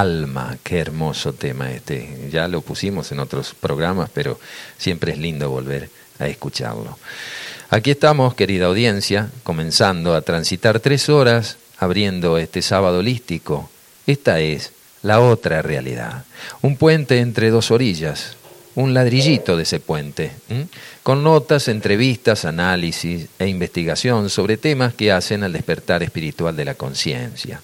Alma, qué hermoso tema este. Ya lo pusimos en otros programas, pero siempre es lindo volver a escucharlo. Aquí estamos, querida audiencia, comenzando a transitar tres horas abriendo este sábado holístico. Esta es la otra realidad. Un puente entre dos orillas, un ladrillito de ese puente, con notas, entrevistas, análisis e investigación sobre temas que hacen al despertar espiritual de la conciencia.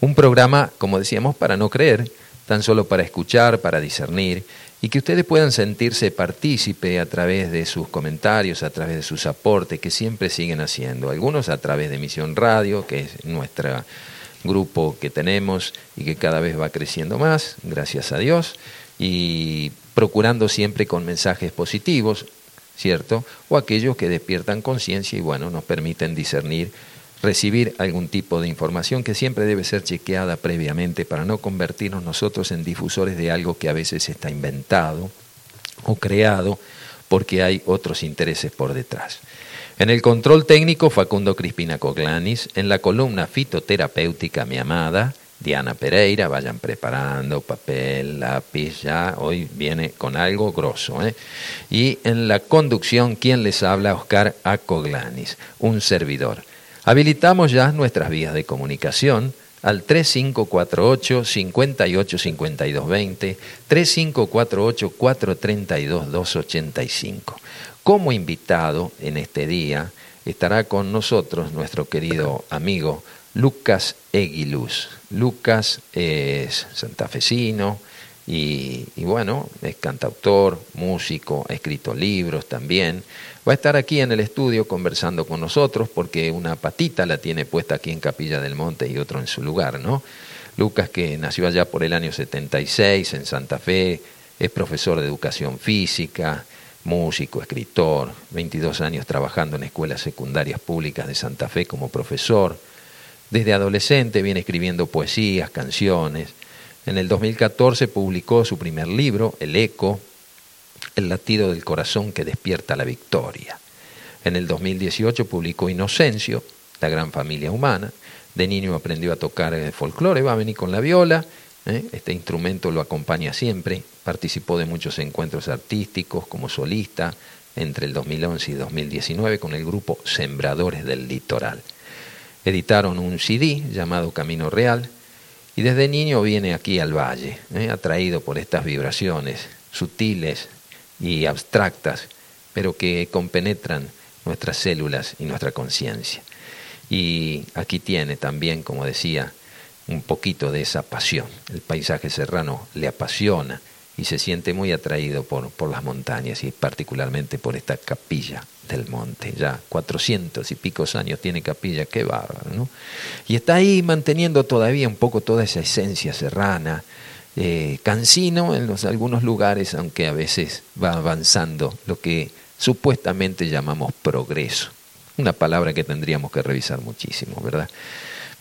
Un programa, como decíamos, para no creer, tan solo para escuchar, para discernir, y que ustedes puedan sentirse partícipe a través de sus comentarios, a través de sus aportes, que siempre siguen haciendo. Algunos a través de Misión Radio, que es nuestro grupo que tenemos y que cada vez va creciendo más, gracias a Dios, y procurando siempre con mensajes positivos, ¿cierto? O aquellos que despiertan conciencia y bueno, nos permiten discernir recibir algún tipo de información que siempre debe ser chequeada previamente para no convertirnos nosotros en difusores de algo que a veces está inventado o creado porque hay otros intereses por detrás. En el control técnico, Facundo Crispina Coglanis, en la columna fitoterapéutica, mi amada, Diana Pereira, vayan preparando papel, lápiz, ya hoy viene con algo grosso. ¿eh? Y en la conducción, ¿quién les habla? Oscar Acoglanis, un servidor. Habilitamos ya nuestras vías de comunicación al 3548 585220, 3548 432 285. Como invitado en este día estará con nosotros nuestro querido amigo Lucas Eguiluz. Lucas es santafesino y bueno, es cantautor, músico, ha escrito libros también Va a estar aquí en el estudio conversando con nosotros porque una patita la tiene puesta aquí en Capilla del Monte y otro en su lugar, ¿no? Lucas, que nació allá por el año 76 en Santa Fe, es profesor de educación física, músico, escritor, 22 años trabajando en escuelas secundarias públicas de Santa Fe como profesor. Desde adolescente viene escribiendo poesías, canciones. En el 2014 publicó su primer libro, El Eco, el latido del corazón que despierta la victoria. En el 2018 publicó Inocencio, La gran familia humana. De niño aprendió a tocar el folclore, va a venir con la viola. ¿eh? Este instrumento lo acompaña siempre. Participó de muchos encuentros artísticos como solista entre el 2011 y 2019 con el grupo Sembradores del Litoral. Editaron un CD llamado Camino Real y desde niño viene aquí al valle, ¿eh? atraído por estas vibraciones sutiles, y abstractas, pero que compenetran nuestras células y nuestra conciencia. Y aquí tiene también, como decía, un poquito de esa pasión. El paisaje serrano le apasiona y se siente muy atraído por, por las montañas y particularmente por esta capilla del monte. Ya cuatrocientos y picos años tiene capilla, qué bárbaro, ¿no? Y está ahí manteniendo todavía un poco toda esa esencia serrana, eh, cansino en algunos lugares, aunque a veces va avanzando lo que supuestamente llamamos progreso. Una palabra que tendríamos que revisar muchísimo, ¿verdad?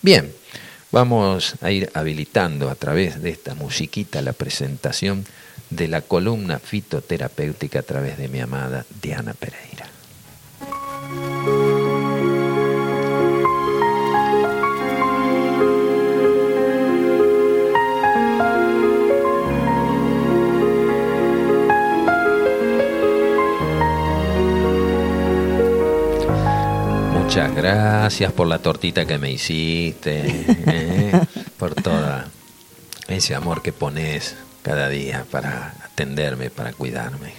Bien, vamos a ir habilitando a través de esta musiquita la presentación de la columna fitoterapéutica a través de mi amada Diana Pereira. Gracias por la tortita que me hiciste, ¿eh? por todo ese amor que pones cada día para atenderme, para cuidarme.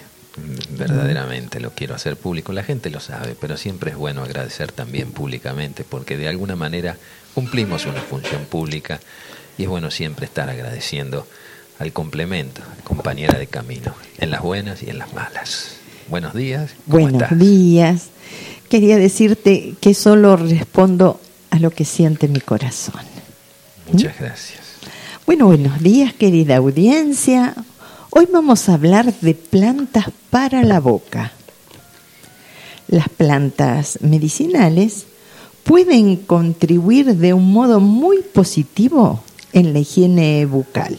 Verdaderamente lo quiero hacer público. La gente lo sabe, pero siempre es bueno agradecer también públicamente porque de alguna manera cumplimos una función pública y es bueno siempre estar agradeciendo al complemento, compañera de camino, en las buenas y en las malas. Buenos días. Buenos días quería decirte que solo respondo a lo que siente mi corazón. Muchas ¿Mm? gracias. Bueno, buenos días, querida audiencia. Hoy vamos a hablar de plantas para la boca. Las plantas medicinales pueden contribuir de un modo muy positivo en la higiene bucal.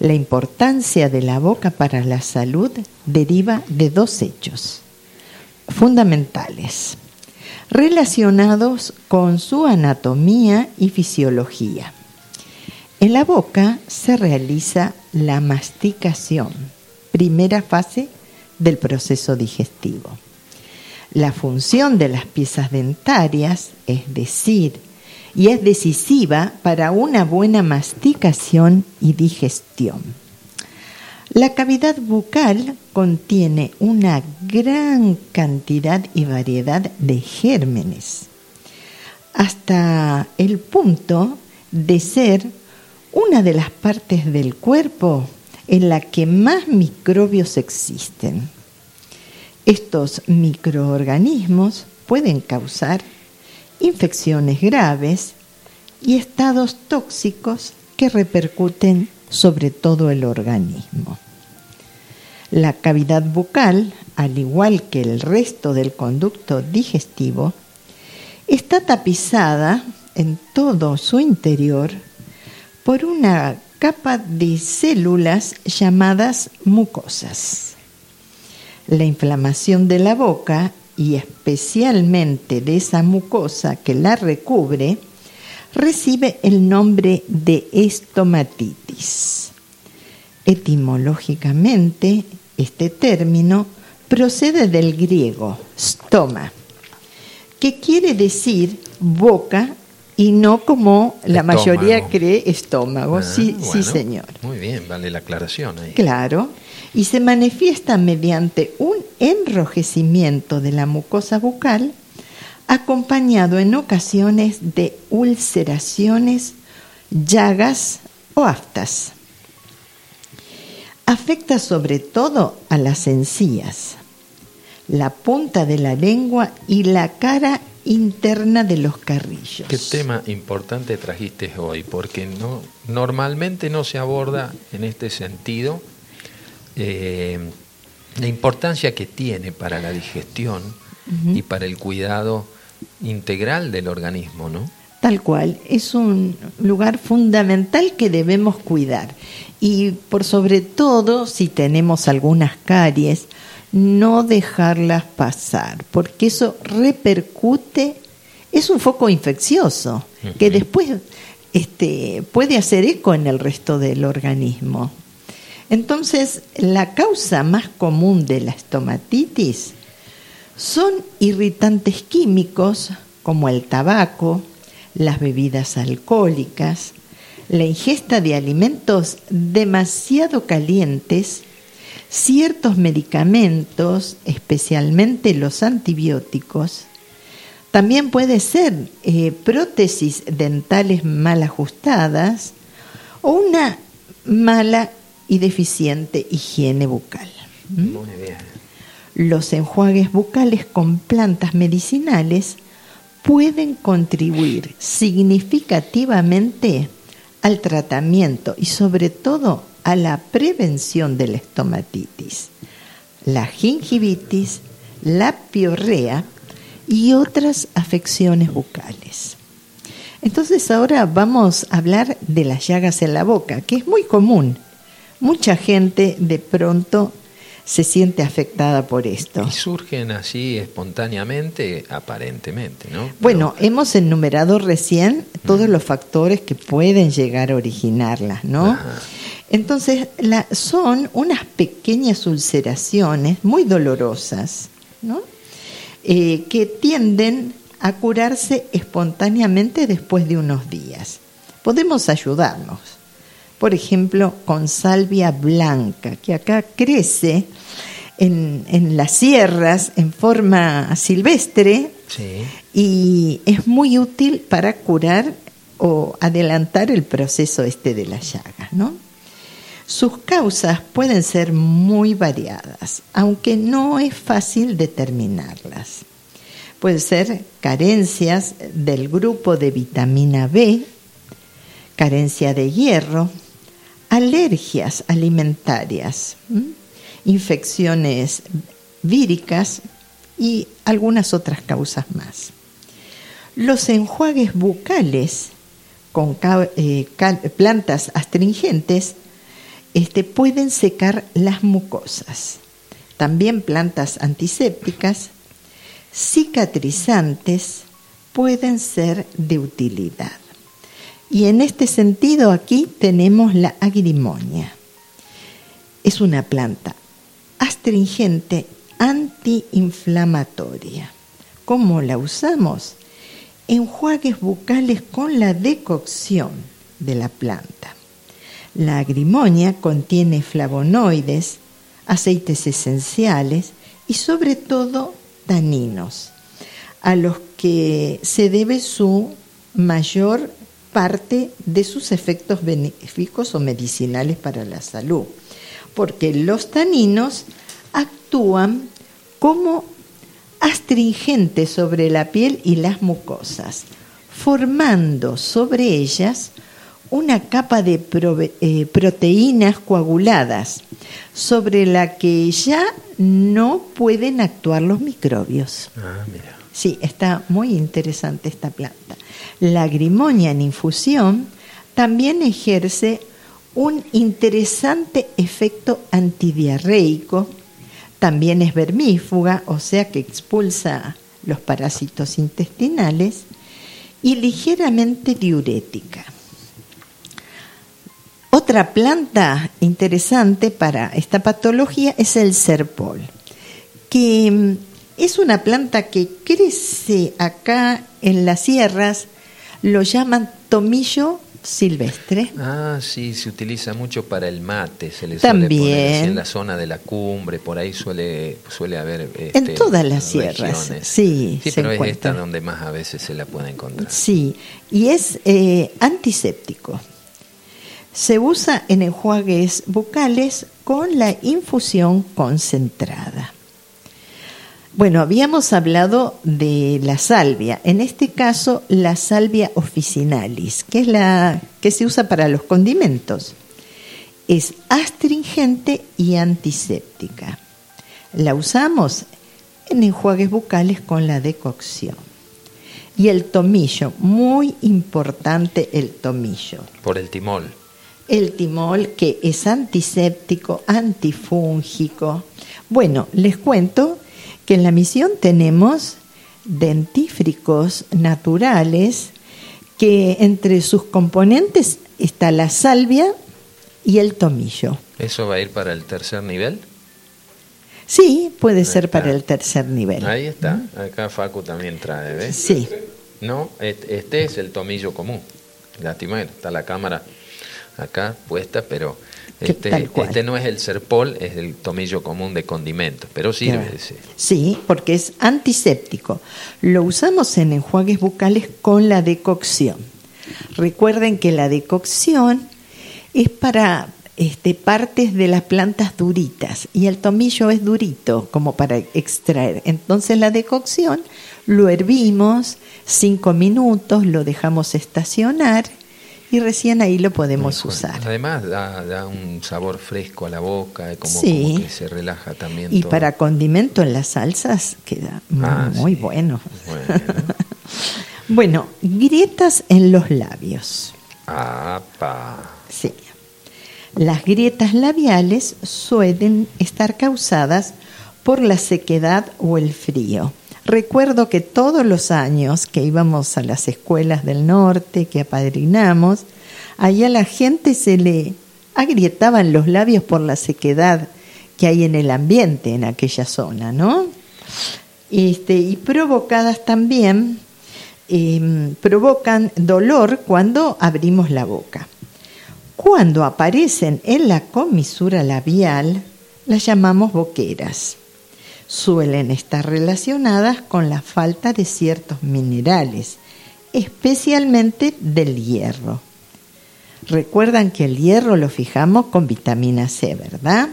La importancia de la boca para la salud deriva de dos hechos fundamentales relacionados con su anatomía y fisiología. En la boca se realiza la masticación, primera fase del proceso digestivo. La función de las piezas dentarias, es decir, y es decisiva para una buena masticación y digestión. La cavidad bucal contiene una gran cantidad y variedad de gérmenes, hasta el punto de ser una de las partes del cuerpo en la que más microbios existen. Estos microorganismos pueden causar infecciones graves y estados tóxicos que repercuten sobre todo el organismo. La cavidad bucal, al igual que el resto del conducto digestivo, está tapizada en todo su interior por una capa de células llamadas mucosas. La inflamación de la boca y especialmente de esa mucosa que la recubre, recibe el nombre de estomatitis. Etimológicamente, este término procede del griego stoma, que quiere decir boca y no como la mayoría cree estómago. Ah, sí, sí, señor. Muy bien, vale la aclaración ahí. Claro, y se manifiesta mediante un enrojecimiento de la mucosa bucal acompañado en ocasiones de ulceraciones, llagas o aftas. Afecta sobre todo a las encías, la punta de la lengua y la cara interna de los carrillos. Qué tema importante trajiste hoy, porque no, normalmente no se aborda en este sentido eh, la importancia que tiene para la digestión y para el cuidado integral del organismo, ¿no? Tal cual, es un lugar fundamental que debemos cuidar. Y por sobre todo, si tenemos algunas caries, no dejarlas pasar, porque eso repercute, es un foco infeccioso que después este, puede hacer eco en el resto del organismo. Entonces, la causa más común de la estomatitis son irritantes químicos como el tabaco, las bebidas alcohólicas, la ingesta de alimentos demasiado calientes, ciertos medicamentos, especialmente los antibióticos, también puede ser eh, prótesis dentales mal ajustadas o una mala y deficiente higiene bucal. ¿Mm? Muy bien. Los enjuagues bucales con plantas medicinales pueden contribuir significativamente al tratamiento y sobre todo a la prevención de la estomatitis, la gingivitis, la piorrea y otras afecciones bucales. Entonces ahora vamos a hablar de las llagas en la boca, que es muy común mucha gente de pronto se siente afectada por esto. Y surgen así espontáneamente, aparentemente, ¿no? Bueno, hemos enumerado recién todos los factores que pueden llegar a originarlas, ¿no? Entonces, la, son unas pequeñas ulceraciones muy dolorosas, ¿no? Eh, que tienden a curarse espontáneamente después de unos días. Podemos ayudarnos por ejemplo, con salvia blanca, que acá crece en, las sierras en forma silvestre y es muy útil para curar o adelantar el proceso este de la llaga, ¿no? Sus causas pueden ser muy variadas, aunque no es fácil determinarlas. Pueden ser carencias del grupo de vitamina B, carencia de hierro, alergias alimentarias, infecciones víricas y algunas otras causas más. Los enjuagues bucales con eh, plantas astringentes este, pueden secar las mucosas. También plantas antisépticas, cicatrizantes pueden ser de utilidad. Y en este sentido aquí tenemos la agrimonia. Es una planta astringente antiinflamatoria. ¿Cómo la usamos? Enjuagues bucales con la decocción de la planta. La agrimonia contiene flavonoides, aceites esenciales y sobre todo taninos, a los que se debe su mayor parte de sus efectos benéficos o medicinales para la salud, porque los taninos actúan como astringentes sobre la piel y las mucosas, formando sobre ellas una capa de eh, proteínas coaguladas sobre la que ya no pueden actuar los microbios. Ah, mira. Sí, está muy interesante esta planta. La grimonia en infusión también ejerce un interesante efecto antidiarreico, también es vermífuga, o sea que expulsa los parásitos intestinales, y ligeramente diurética. Otra planta interesante para esta patología es el serpol, que mm, es una planta que crece acá en las sierras, lo llaman tomillo silvestre. Ah, sí, se utiliza mucho para el mate, se le También. suele poner en la zona de la cumbre, por ahí suele suele haber este, en todas las sierras, regiones. sí, Sí, se pero es encuentra. esta donde más a veces se la puede encontrar. Sí, y es eh, antiséptico. Se usa en enjuagues bucales con la infusión concentrada. Bueno, habíamos hablado de la salvia, en este caso la salvia officinalis, que es la que se usa para los condimentos. Es astringente y antiséptica. La usamos en enjuagues bucales con la decocción. Y el tomillo, muy importante el tomillo. Por el timol. El timol que es antiséptico, antifúngico. Bueno, les cuento que en la misión tenemos dentífricos naturales que entre sus componentes está la salvia y el tomillo. ¿Eso va a ir para el tercer nivel? Sí, puede Ahí ser está. para el tercer nivel. Ahí está. Acá Facu también trae, ¿ves? Sí, No, este es el tomillo común. Lástima, está la cámara acá puesta, pero este, este no es el serpol, es el tomillo común de condimentos, pero sirve Claro. ese. Sí, porque es antiséptico. Lo usamos en enjuagues bucales con la decocción. Recuerden que la decocción es para este, partes de las plantas duritas y el tomillo es durito como para extraer. Entonces la decocción lo hervimos cinco minutos, lo dejamos estacionar y recién ahí lo podemos usar. Además da, da un sabor fresco a la boca, como, Sí. como que se relaja también. Y todo. para condimento en las salsas queda Ah, muy sí. bueno. Bueno. Bueno, grietas en los labios. Apa. Sí. Las grietas labiales suelen estar causadas por la sequedad o el frío. Recuerdo que todos los años que íbamos a las escuelas del norte, que apadrinamos, allá la gente se le agrietaban los labios por la sequedad que hay en el ambiente en aquella zona, ¿no? Este, y provocadas también, eh, provocan dolor cuando abrimos la boca. Cuando aparecen en la comisura labial, las llamamos boqueras. Suelen estar relacionadas con la falta de ciertos minerales, especialmente del hierro. Recuerdan que el hierro lo fijamos con vitamina C, ¿verdad?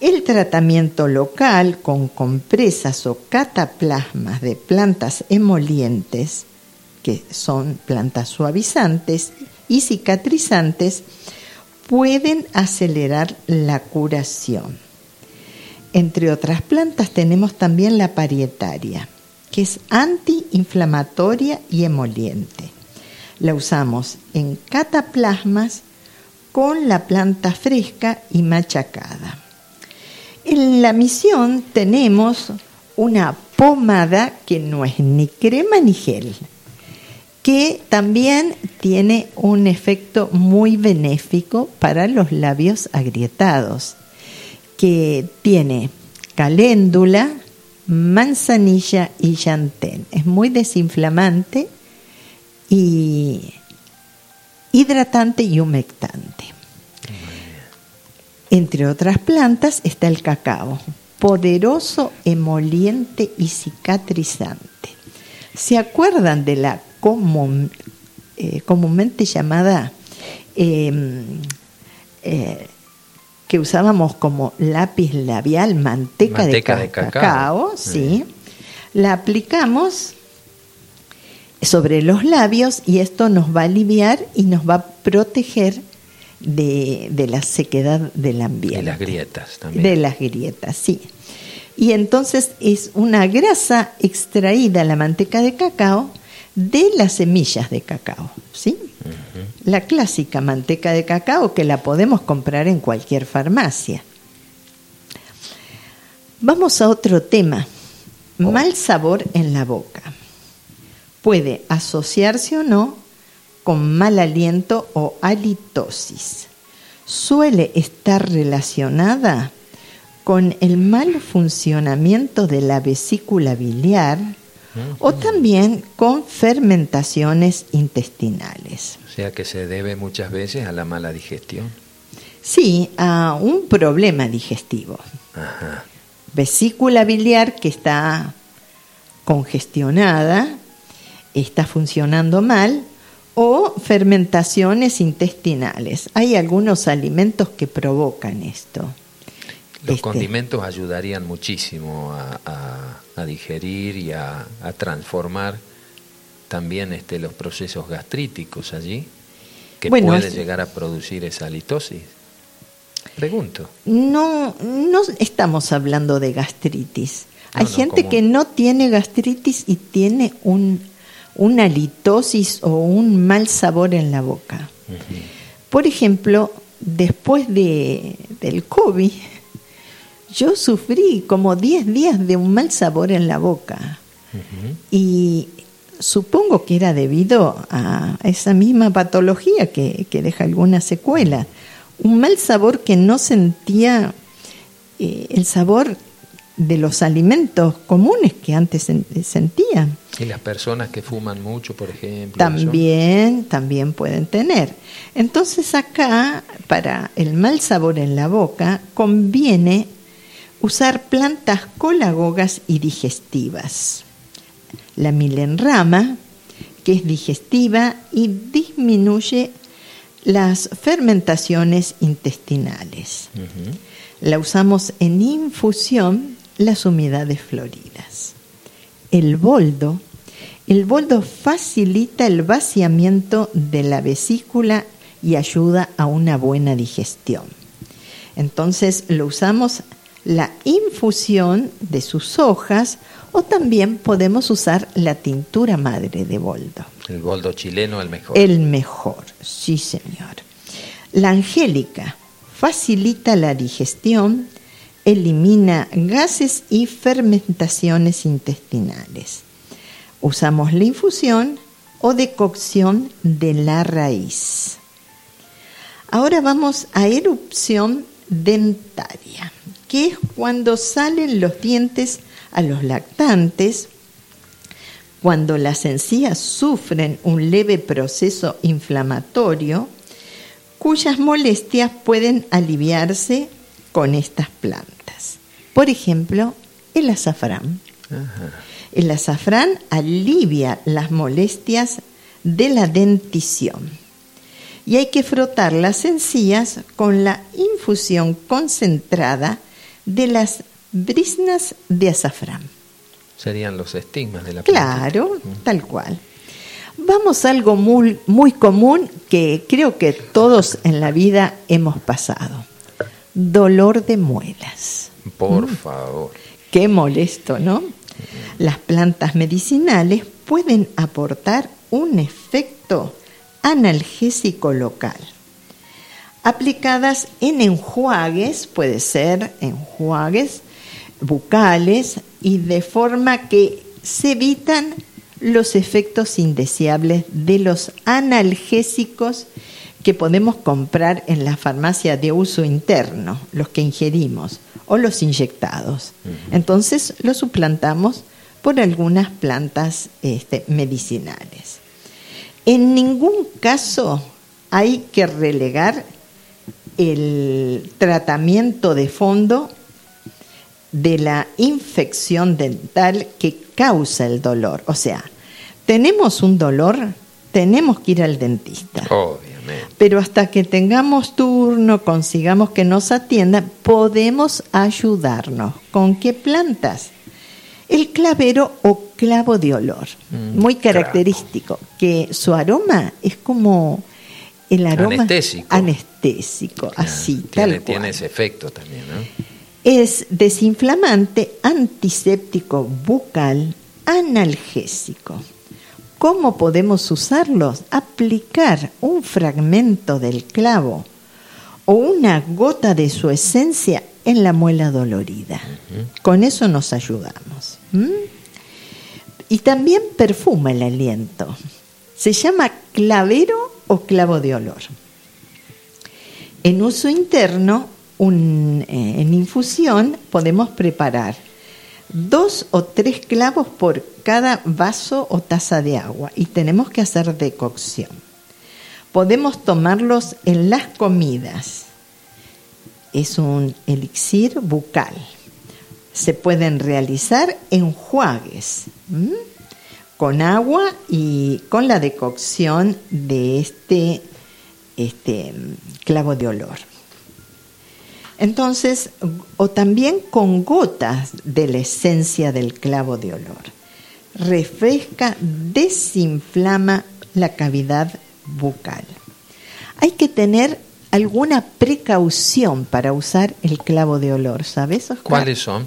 El tratamiento local con compresas o cataplasmas de plantas emolientes, que son plantas suavizantes y cicatrizantes, pueden acelerar la curación. Entre otras plantas tenemos también la parietaria, que es antiinflamatoria y emoliente. La usamos en cataplasmas con la planta fresca y machacada. En la misión tenemos una pomada que no es ni crema ni gel. que también tiene un efecto muy benéfico para los labios agrietados, que tiene caléndula, manzanilla y llantén. Es muy desinflamante y hidratante y humectante. Entre otras plantas está el cacao, poderoso, emoliente y cicatrizante. ¿Se acuerdan de la eh, comúnmente llamada em, eh, que usábamos como lápiz labial, manteca, de, cacao, sí. La aplicamos sobre los labios y esto nos va a aliviar y nos va a proteger de, de la sequedad del ambiente. De las grietas también. De las grietas, sí. Y entonces es una grasa extraída, la manteca de cacao, de las semillas de cacao, ¿sí? La clásica manteca de cacao que la podemos comprar en cualquier farmacia. Vamos a otro tema. Oh. Mal sabor en la boca. Puede asociarse o no con mal aliento o halitosis. Suele estar relacionada con el mal funcionamiento de la vesícula biliar o también con fermentaciones intestinales. O sea que se debe muchas veces a la mala digestión. Sí, a un problema digestivo. Vesícula biliar que está congestionada, está funcionando mal, o fermentaciones intestinales. Hay algunos alimentos que provocan esto. Los este. condimentos ayudarían muchísimo a, digerir y a, transformar también este, los procesos gastríticos allí, que puede llegar a producir esa litosis. Pregunto. No, no estamos hablando de gastritis. Hay gente que no tiene gastritis y tiene un, una litosis o un mal sabor en la boca. Por ejemplo, después de, del COVID, yo sufrí como 10 días de un mal sabor en la boca. Y supongo que era debido a esa misma patología que, deja alguna secuela. Un mal sabor que no sentía eh, el sabor de los alimentos comunes que antes sentía. Y las personas que fuman mucho, por ejemplo. También, también pueden tener. Entonces acá, para el mal sabor en la boca, conviene usar plantas colagogas y digestivas. La milenrama, que es digestiva y disminuye las fermentaciones intestinales. La usamos en infusión las humedades floridas. El boldo, el boldo facilita el vaciamiento de la vesícula y ayuda a una buena digestión. Entonces lo usamos la infusión de sus hojas o también podemos usar la tintura madre de boldo. El boldo chileno el mejor. El mejor, sí señor. La angélica facilita la digestión, elimina gases y fermentaciones intestinales. Usamos la infusión o decocción de la raíz. Ahora vamos a erupción dentaria que es cuando salen los dientes a los lactantes, cuando las encías sufren un leve proceso inflamatorio, cuyas molestias pueden aliviarse con estas plantas. Por ejemplo, el azafrán. El azafrán alivia las molestias de la dentición y hay que frotar las encías con la infusión concentrada de las brisnas de azafrán. Serían los estigmas de la planta. Claro, tal cual. Vamos a algo muy, muy común que creo que todos en la vida hemos pasado. Dolor de muelas. Por mm. favor. Qué molesto, ¿no? Las plantas medicinales pueden aportar un efecto analgésico local aplicadas en enjuagues, puede ser enjuagues bucales y de forma que se evitan los efectos indeseables de los analgésicos que podemos comprar en la farmacia de uso interno, los que ingerimos, o los inyectados. Entonces los suplantamos por algunas plantas este, medicinales. En ningún caso hay que relegar el tratamiento de fondo de la infección dental que causa el dolor. O sea, tenemos un dolor, tenemos que ir al dentista. Obviamente. Pero hasta que tengamos turno, consigamos que nos atiendan, podemos ayudarnos. ¿Con qué plantas? El clavero o clavo de olor, Mm, muy claro. característico, que su aroma es como el aroma Anestésico. anestésico, así, tiene, tal tiene cual. ese efecto también, ¿no? Es desinflamante, antiséptico bucal, analgésico. ¿Cómo podemos usarlos? Aplicar un fragmento del clavo o una gota de su esencia en la muela dolorida. Con eso nos ayudamos. Y también perfuma el aliento. Se llama clavero o clavo de olor. En uso interno, eh, en infusión, podemos preparar dos o tres clavos por cada vaso o taza de agua y tenemos que hacer decocción. Podemos tomarlos en las comidas. Es un elixir bucal. Se pueden realizar enjuagues. Con agua y con la decocción de este, este clavo de olor. Entonces, o también con gotas de la esencia del clavo de olor. Refresca, desinflama la cavidad bucal. Hay que tener alguna precaución para usar el clavo de olor, ¿sabes? ¿Cuáles son?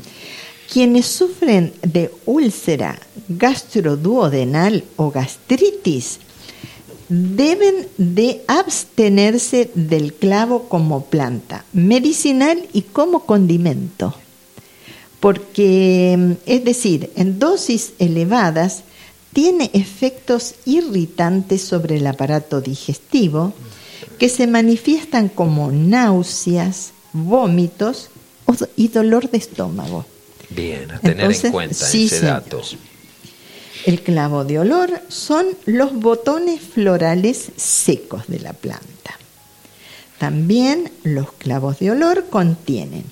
Quienes sufren de úlcera gastroduodenal o gastritis deben de abstenerse del clavo como planta medicinal y como condimento. Porque, es decir, en dosis elevadas tiene efectos irritantes sobre el aparato digestivo que se manifiestan como náuseas, vómitos y dolor de estómago. Bien, a tener Entonces, en cuenta sí, ese señor. dato. El clavo de olor son los botones florales secos de la planta. También los clavos de olor contienen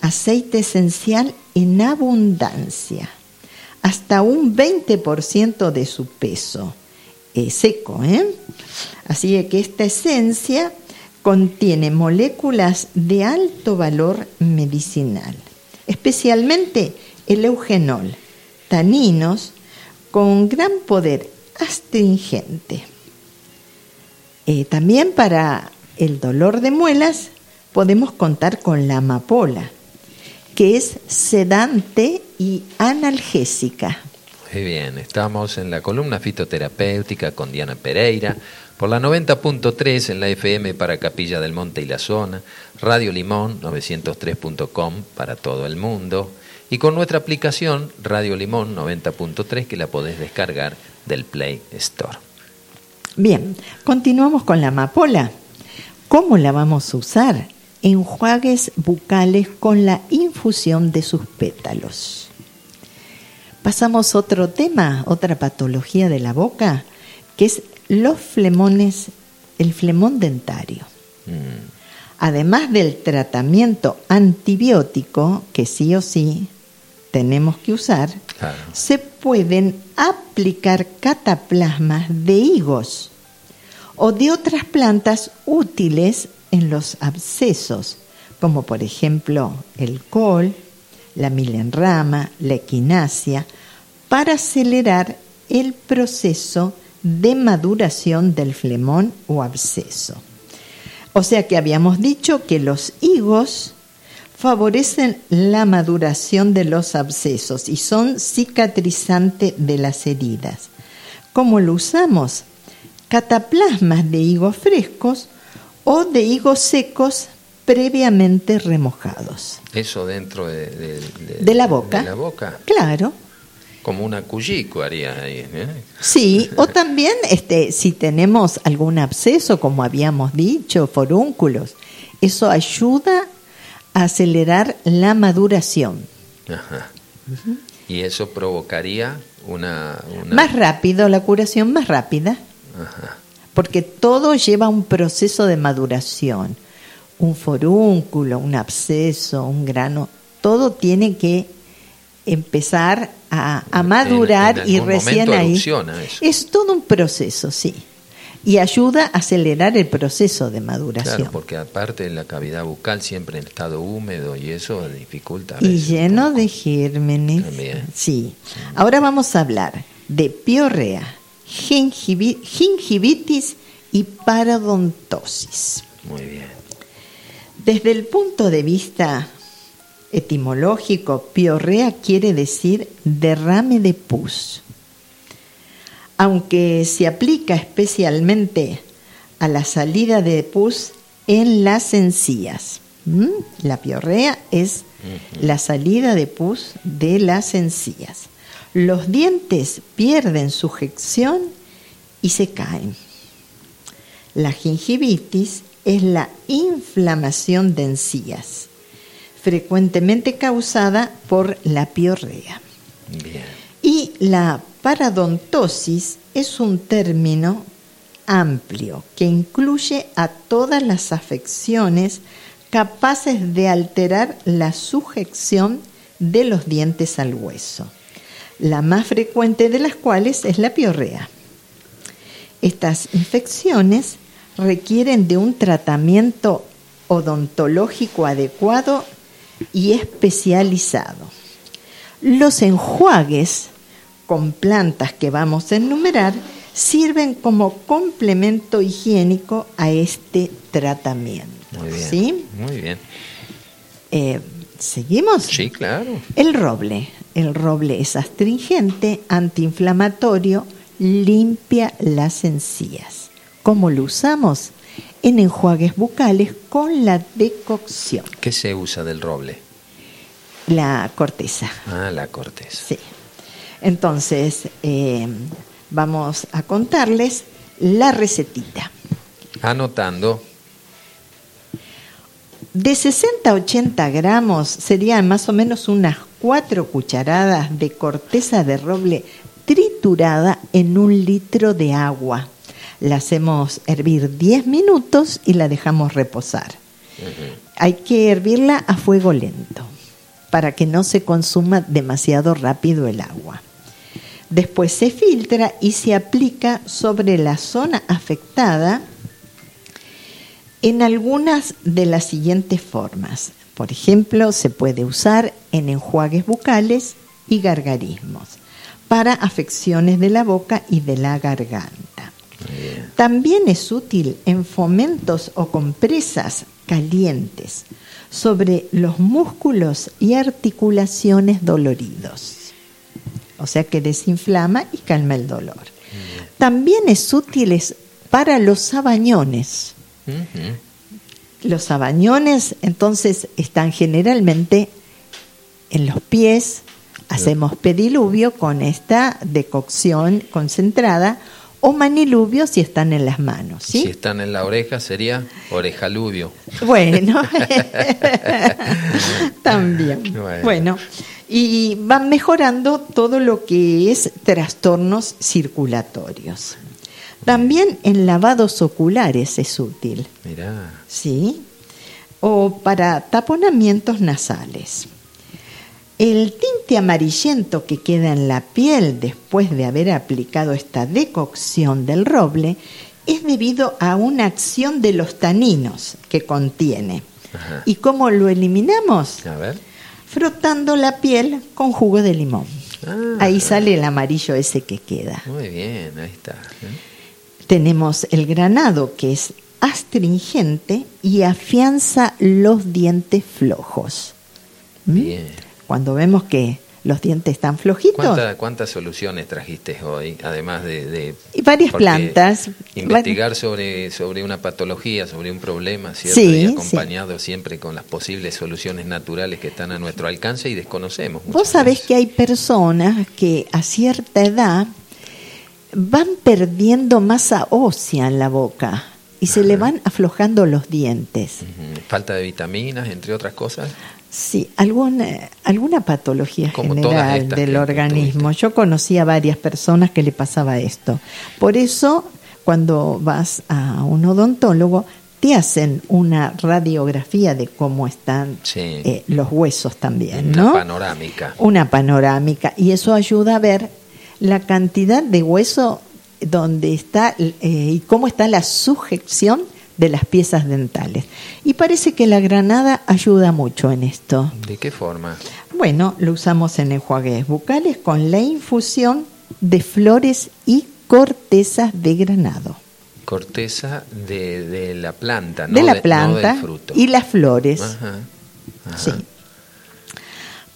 aceite esencial en abundancia, hasta un 20% de su peso eh, seco. ¿eh? Así que esta esencia contiene moléculas de alto valor medicinal, especialmente el eugenol, taninos con gran poder astringente. Eh, también para el dolor de muelas podemos contar con la amapola, que es sedante y analgésica. Muy bien, estamos en la columna fitoterapéutica con Diana Pereira, por la 90.3 en la FM para Capilla del Monte y la zona, Radio Limón 903.com para todo el mundo y con nuestra aplicación Radio Limón 90.3 que la podés descargar del Play Store. Bien, continuamos con la amapola. ¿Cómo la vamos a usar? Enjuagues bucales con la infusión de sus pétalos. Pasamos a otro tema, otra patología de la boca, que es los flemones, el flemón dentario. Mm, Además del tratamiento antibiótico, que sí o sí tenemos que usar, claro. se pueden aplicar cataplasmas de higos o de otras plantas útiles en los abscesos, como por ejemplo el col, la milenrama, la equinacia, para acelerar el proceso de maduración del flemón o absceso. O sea que habíamos dicho que los higos favorecen la maduración de los abscesos y son cicatrizante de las heridas. ¿Cómo lo usamos? Cataplasmas de higos frescos o de higos secos previamente remojados. Eso dentro de, de- de- De la boca. de la boca. Claro. Como una cuyico haría ahí. ¿eh? Sí, o también este, si tenemos algún absceso, como habíamos dicho, forúnculos, eso ayuda a acelerar la maduración. Ajá. Y eso provocaría una, una- Más rápido, la curación más rápida, Ajá. porque todo lleva un proceso de maduración. Un forúnculo, un absceso, un grano, todo tiene que empezar a, madurar en y recién ahí. eso. Es todo un proceso, sí. Y ayuda a acelerar el proceso de maduración. Claro, porque aparte la cavidad bucal siempre en estado húmedo y eso dificulta. a Y lleno de gérmenes. También. Sí. Ahora vamos a hablar de piorrea, gingivi- gingivitis y parodontosis. Muy bien. Desde el punto de vista etimológico, piorrea quiere decir derrame de pus. Aunque se aplica especialmente a la salida de pus en las encías. ¿Mm? La piorrea es la salida de pus de las encías. Los dientes pierden sujeción y se caen. La gingivitis es la inflamación de encías, frecuentemente causada por la piorrea. Bien. Y la parodontosis es un término amplio que incluye a todas las afecciones capaces de alterar la sujeción de los dientes al hueso, la más frecuente de las cuales es la piorrea. Estas infecciones requieren de un tratamiento odontológico adecuado y especializado. Los enjuagues con plantas que vamos a enumerar sirven como complemento higiénico a este tratamiento. Muy bien. ¿sí? Muy bien. Eh, ¿Seguimos? Sí, claro. El roble. El roble es astringente, antiinflamatorio, limpia las encías. ¿Cómo lo usamos? En enjuagues bucales con la decocción. ¿Qué se usa del roble? La corteza. Ah, la corteza. Sí. Entonces, eh, vamos a contarles la recetita. Anotando. De 60 a 80 gramos serían más o menos unas 4 cucharadas de corteza de roble triturada en un litro de agua. La hacemos hervir 10 minutos y la dejamos reposar. Hay que hervirla a fuego lento para que no se consuma demasiado rápido el agua. Después se filtra y se aplica sobre la zona afectada en algunas de las siguientes formas. Por ejemplo, se puede usar en enjuagues bucales y gargarismos para afecciones de la boca y de la garganta. También es útil en fomentos o compresas calientes sobre los músculos y articulaciones doloridos. O sea que desinflama y calma el dolor. También es útil para los sabañones. Los sabañones entonces están generalmente en los pies. Hacemos pediluvio con esta decocción concentrada o maniluvio si están en las manos. ¿sí? Si están en la oreja sería orejaluvio. Bueno, también. Bueno. Bueno. y van mejorando todo lo que es trastornos circulatorios. También en lavados oculares es útil, Mirá. ¿sí? O para taponamientos nasales. El tinte amarillento que queda en la piel después de haber aplicado esta decocción del roble es debido a una acción de los taninos que contiene. Ajá. ¿Y cómo lo eliminamos? A ver. Frotando la piel con jugo de limón. Ah. Ahí sale el amarillo ese que queda. Muy bien, ahí está. ¿eh? Tenemos el granado que es astringente y afianza los dientes flojos. ¿Mm? Bien. Cuando vemos que los dientes están flojitos. ¿Cuánta- ¿Cuántas soluciones trajiste hoy? Además de... de- Y varias plantas. Investigar sobre, sobre una patología, sobre un problema, ¿cierto? Sí, y sí. acompañado siempre con las posibles soluciones naturales que están a nuestro alcance y desconocemos. Vos sabés veces. que hay personas que a cierta edad van perdiendo masa ósea en la boca y se le van aflojando los dientes. Falta de vitaminas, entre otras cosas. Sí, alguna, alguna patología Como general del organismo. Yo conocí a varias personas que le pasaba esto. Por eso, cuando vas a un odontólogo, te hacen una radiografía de cómo están Sí. eh, los huesos también, Una ¿no? panorámica. Una panorámica. Y eso ayuda a ver la cantidad de hueso donde está eh, y cómo está la sujeción de las piezas dentales. Y parece que la granada ayuda mucho en esto. ¿De qué forma? Bueno, lo usamos en enjuagues bucales con la infusión de flores y cortezas de granado. Corteza de, de la planta, no de la planta fruto. y las flores. Ajá, ajá. Sí.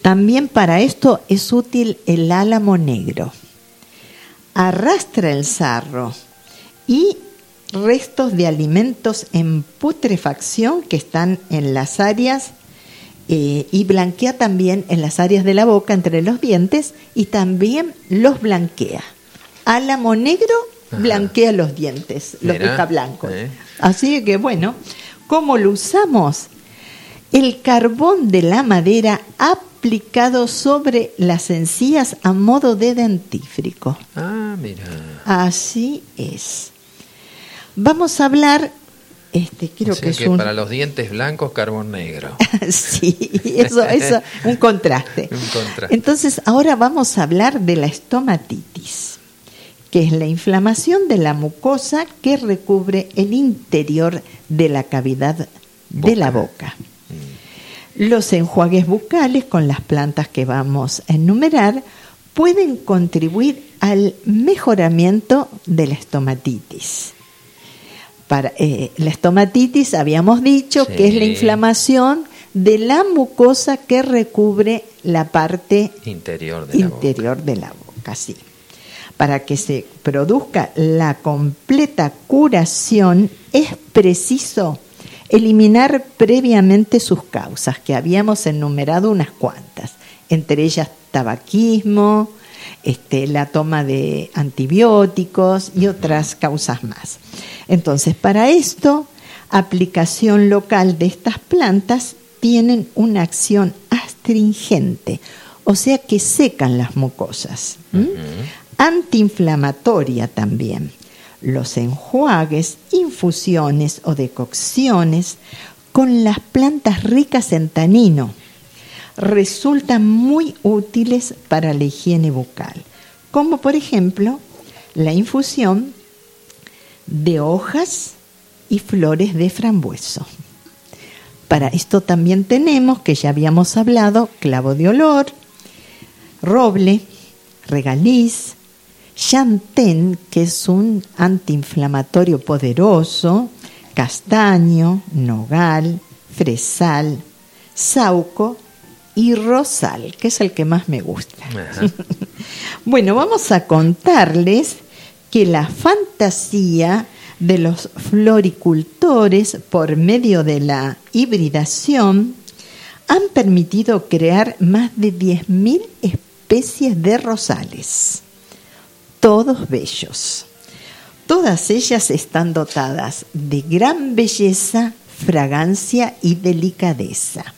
También para esto es útil el álamo negro. Arrastra el sarro y restos de alimentos en putrefacción que están en las áreas eh, y blanquea también en las áreas de la boca entre los dientes y también los blanquea. Álamo negro Ajá. blanquea los dientes, los deja blancos. eh. Así que bueno, ¿cómo lo usamos? El carbón de la madera aplicado sobre las encías a modo de dentífrico. Ah, mira. Así es. Vamos a hablar, este, creo O sea que es que un, para los dientes blancos, carbón negro. sí, eso, eso, un contraste. Un contraste. Entonces, ahora vamos a hablar de la estomatitis, que es la inflamación de la mucosa que recubre el interior de la cavidad de la boca. Los enjuagues bucales con las plantas que vamos a enumerar pueden contribuir al mejoramiento de la estomatitis. Para, eh, la estomatitis habíamos dicho que es la inflamación de la mucosa que recubre la parte Interior de la boca. interior de la boca, sí. Para que se produzca la completa curación es preciso eliminar previamente sus causas, que habíamos enumerado unas cuantas, entre ellas tabaquismo, este, la toma de antibióticos y otras causas más. Entonces, para esto, aplicación local de estas plantas tienen una acción astringente, o sea que secan las mucosas. Antiinflamatoria también. Los enjuagues, infusiones o decocciones con las plantas ricas en tanino resultan muy útiles para la higiene bucal, como por ejemplo la infusión de hojas y flores de frambueso. Para esto también tenemos, que ya habíamos hablado, clavo de olor, roble, regaliz, chantén, que es un antiinflamatorio poderoso, castaño, nogal, fresal, sauco y rosal, que es el que más me gusta. Bueno, vamos a contarles que la fantasía de los floricultores por medio de la hibridación han permitido crear más de 10.000 especies de rosales, todos bellos. Todas ellas están dotadas de gran belleza, fragancia y delicadeza.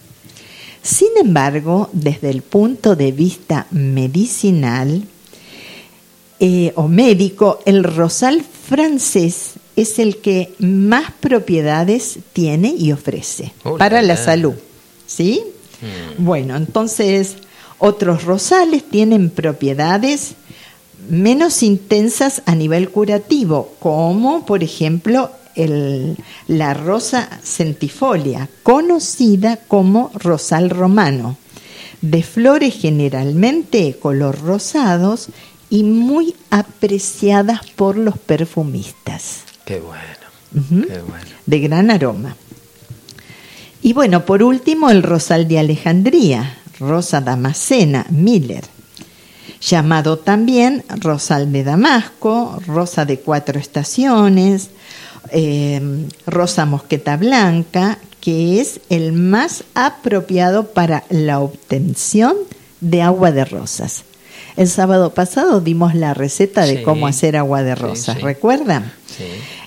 Sin embargo, desde el punto de vista medicinal eh, o médico, el rosal francés es el que más propiedades tiene y ofrece para la, salud. ¿Sí? Mm. Bueno, entonces otros rosales tienen propiedades menos intensas a nivel curativo, como por ejemplo el- la rosa centifolia, conocida como rosal romano, de flores generalmente color rosados y muy apreciadas por los perfumistas, Qué bueno. Qué bueno. de gran aroma. Y bueno, por último, el rosal de Alejandría, rosa damascena, Miller, llamado también rosal de Damasco, rosa de cuatro estaciones, eh, rosa mosqueta blanca, que es el más apropiado para la obtención de agua de rosas. El sábado pasado dimos la receta de cómo hacer agua de rosas, ¿recuerdan?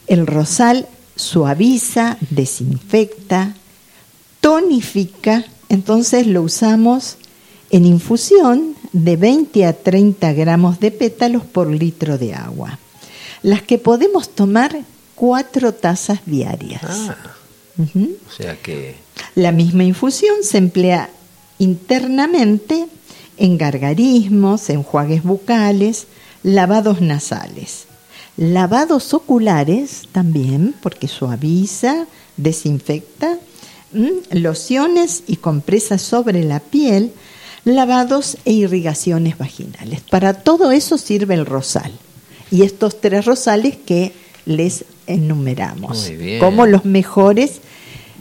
El rosal suaviza, desinfecta, tonifica, entonces lo usamos en infusión de 20 a 30 gramos de pétalos por litro de agua. Las que podemos tomar cuatro tazas diarias. Ah. O sea que... La misma infusión se emplea internamente en gargarismos, enjuagues bucales, lavados nasales. Lavados oculares también, porque suaviza, desinfecta, lociones y compresas sobre la piel, lavados e irrigaciones vaginales. Para todo eso sirve el rosal. Y estos tres rosales que les enumeramos como los mejores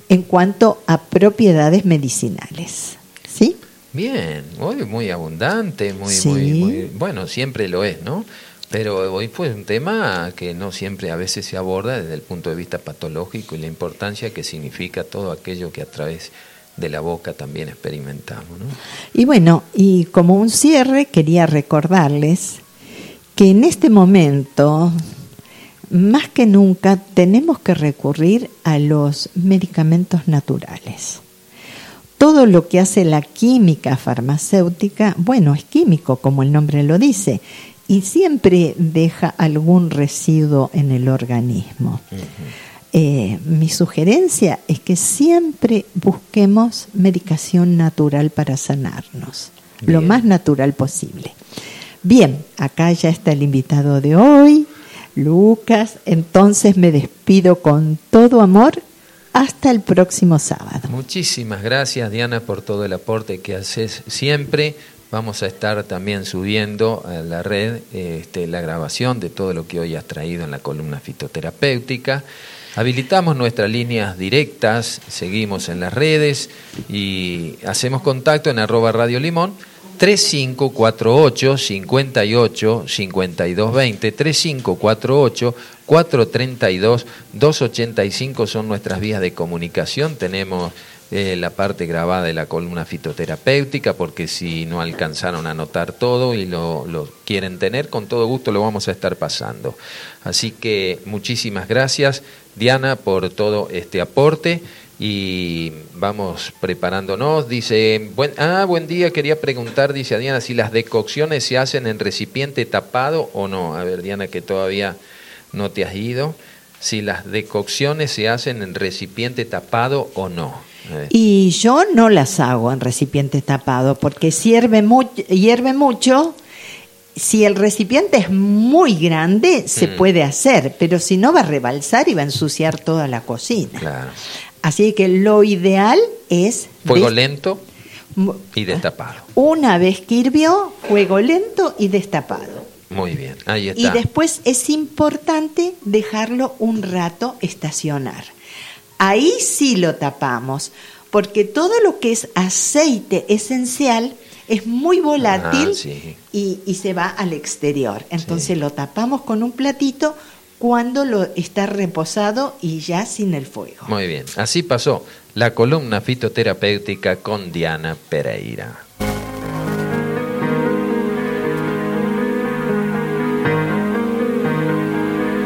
en cuanto a propiedades medicinales. ¿Sí? Bien, muy, muy abundante, muy, muy, bueno, siempre lo es, ¿no? Pero hoy fue un tema que no siempre a veces se aborda desde el punto de vista patológico y la importancia que significa todo aquello que a través de la boca también experimentamos. ¿no? Y bueno, y como un cierre quería recordarles que en este momento más que nunca tenemos que recurrir a los medicamentos naturales. Todo lo que hace la química farmacéutica, bueno, es químico, como el nombre lo dice, y siempre deja algún residuo en el organismo. Eh, mi sugerencia es que siempre busquemos medicación natural para sanarnos, lo más natural posible. Bien, acá ya está el invitado de hoy. Lucas, entonces me despido con todo amor hasta el próximo sábado. Muchísimas gracias Diana por todo el aporte que haces siempre. Vamos a estar también subiendo a la red este, la grabación de todo lo que hoy has traído en la columna fitoterapéutica. Habilitamos nuestras líneas directas, seguimos en las redes y hacemos contacto en arroba Radio Limón 3548 58 52 20 3548 432 285 son nuestras vías de comunicación. Tenemos eh, la parte grabada de la columna fitoterapéutica, porque si no alcanzaron a anotar todo y lo, quieren tener, con todo gusto lo vamos a estar pasando. Así que muchísimas gracias, Diana, por todo este aporte y vamos preparándonos. Dice, buen, ah, buen día, quería preguntar, dice Diana, si las decocciones se hacen en recipiente tapado o no. A ver, Diana, que todavía no te has ido. Si las decocciones se hacen en recipiente tapado o no. Y yo no las hago en recipiente tapado porque hierve, hierve mucho. Si el recipiente es muy grande, se mm. puede hacer, pero si no va a rebalsar y va a ensuciar toda la cocina. Claro. Así que lo ideal es... Fuego lento y destapado. Una vez que hirvió, fuego lento y destapado. Muy bien, ahí está. Y después es importante dejarlo un rato estacionar. Ahí sí lo tapamos, porque todo lo que es aceite esencial es muy volátil ah, y, se va al exterior. Entonces lo tapamos con un platito cuando lo está reposado y ya sin el fuego. Muy bien, así pasó la columna fitoterapéutica con Diana Pereira.